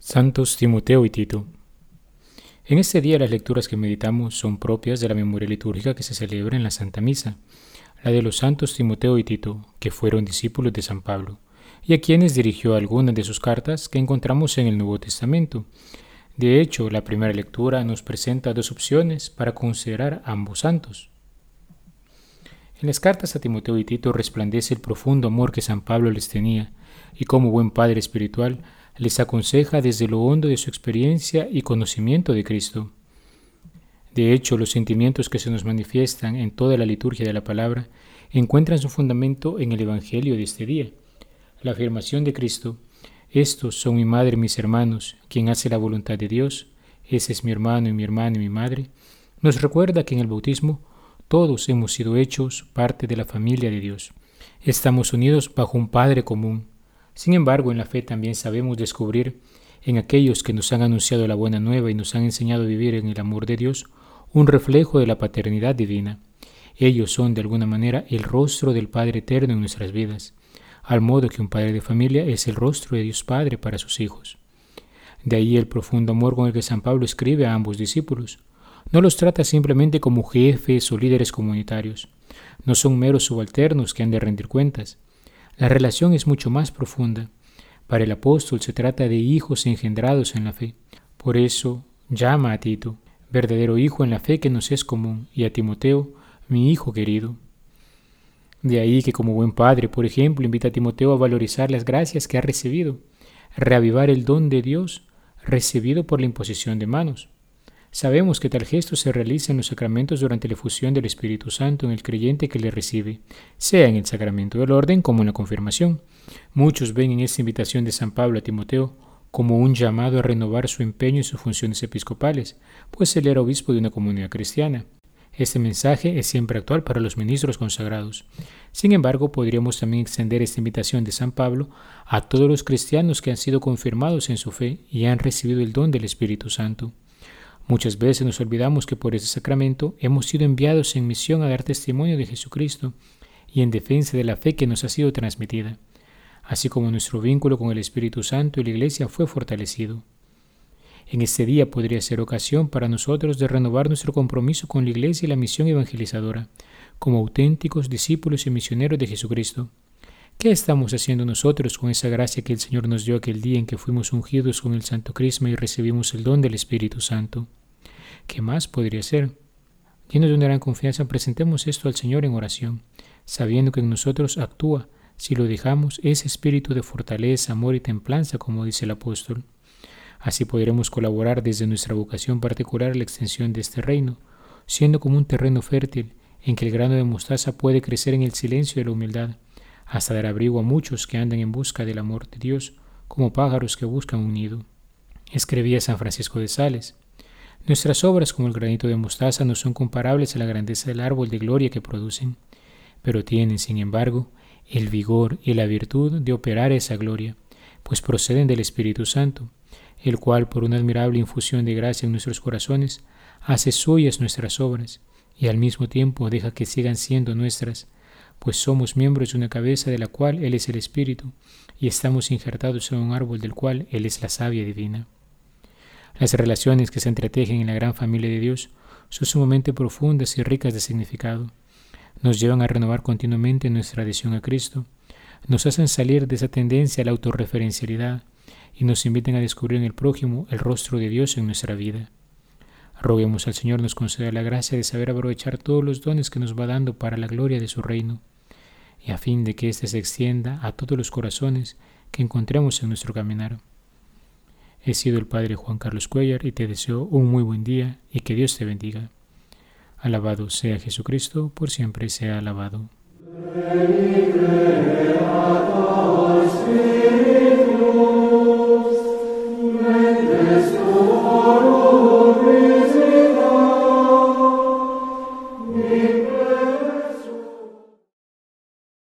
Santos Timoteo y Tito. En este día las lecturas que meditamos son propias de la memoria litúrgica que se celebra en la Santa Misa, la de los santos Timoteo y Tito, que fueron discípulos de San Pablo, y a quienes dirigió algunas de sus cartas que encontramos en el Nuevo Testamento. De hecho, la primera lectura nos presenta dos opciones para considerar ambos santos. En las cartas a Timoteo y Tito resplandece el profundo amor que San Pablo les tenía, y como buen padre espiritual, les aconseja desde lo hondo de su experiencia y conocimiento de Cristo. De hecho, los sentimientos que se nos manifiestan en toda la liturgia de la palabra encuentran su fundamento en el Evangelio de este día. La afirmación de Cristo, estos son mi madre y mis hermanos, quien hace la voluntad de Dios, ese es mi hermano y mi hermana y mi madre, nos recuerda que en el bautismo todos hemos sido hechos parte de la familia de Dios. Estamos unidos bajo un Padre común, sin embargo, en la fe también sabemos descubrir en aquellos que nos han anunciado la buena nueva y nos han enseñado a vivir en el amor de Dios un reflejo de la paternidad divina. Ellos son de alguna manera el rostro del Padre eterno en nuestras vidas, al modo que un padre de familia es el rostro de Dios Padre para sus hijos. De ahí el profundo amor con el que San Pablo escribe a ambos discípulos. No los trata simplemente como jefes o líderes comunitarios. No son meros subalternos que han de rendir cuentas. La relación es mucho más profunda. Para el apóstol se trata de hijos engendrados en la fe. Por eso llama a Tito, verdadero hijo en la fe que nos es común, y a Timoteo, mi hijo querido. De ahí que como buen padre, por ejemplo, invita a Timoteo a valorizar las gracias que ha recibido, reavivar el don de Dios recibido por la imposición de manos. Sabemos que tal gesto se realiza en los sacramentos durante la efusión del Espíritu Santo en el creyente que le recibe, sea en el sacramento del orden como en la confirmación. Muchos ven en esta invitación de San Pablo a Timoteo como un llamado a renovar su empeño en sus funciones episcopales, pues él era obispo de una comunidad cristiana. Este mensaje es siempre actual para los ministros consagrados. Sin embargo, podríamos también extender esta invitación de San Pablo a todos los cristianos que han sido confirmados en su fe y han recibido el don del Espíritu Santo. Muchas veces nos olvidamos que por ese sacramento hemos sido enviados en misión a dar testimonio de Jesucristo y en defensa de la fe que nos ha sido transmitida, así como nuestro vínculo con el Espíritu Santo y la Iglesia fue fortalecido. En este día podría ser ocasión para nosotros de renovar nuestro compromiso con la Iglesia y la misión evangelizadora, como auténticos discípulos y misioneros de Jesucristo. ¿Qué estamos haciendo nosotros con esa gracia que el Señor nos dio aquel día en que fuimos ungidos con el Santo Crisma y recibimos el don del Espíritu Santo? ¿Qué más podría ser? Llenos de una gran confianza, presentemos esto al Señor en oración, sabiendo que en nosotros actúa, si lo dejamos, ese espíritu de fortaleza, amor y templanza, como dice el apóstol. Así podremos colaborar desde nuestra vocación particular a la extensión de este reino, siendo como un terreno fértil en que el grano de mostaza puede crecer en el silencio de la humildad, hasta dar abrigo a muchos que andan en busca del amor de Dios, como pájaros que buscan un nido. Escribía San Francisco de Sales. Nuestras obras como el granito de mostaza no son comparables a la grandeza del árbol de gloria que producen, pero tienen, sin embargo, el vigor y la virtud de operar esa gloria, pues proceden del Espíritu Santo, el cual, por una admirable infusión de gracia en nuestros corazones, hace suyas nuestras obras y al mismo tiempo deja que sigan siendo nuestras, pues somos miembros de una cabeza de la cual Él es el Espíritu, y estamos injertados en un árbol del cual Él es la savia divina. Las relaciones que se entretejen en la gran familia de Dios son sumamente profundas y ricas de significado. Nos llevan a renovar continuamente nuestra adhesión a Cristo, nos hacen salir de esa tendencia a la autorreferencialidad y nos invitan a descubrir en el prójimo el rostro de Dios en nuestra vida. Roguemos al Señor nos conceda la gracia de saber aprovechar todos los dones que nos va dando para la gloria de su reino, y a fin de que éste se extienda a todos los corazones que encontremos en nuestro caminar. He sido el Padre Juan Carlos Cuellar y te deseo un muy buen día y que Dios te bendiga. Alabado sea Jesucristo, por siempre sea alabado.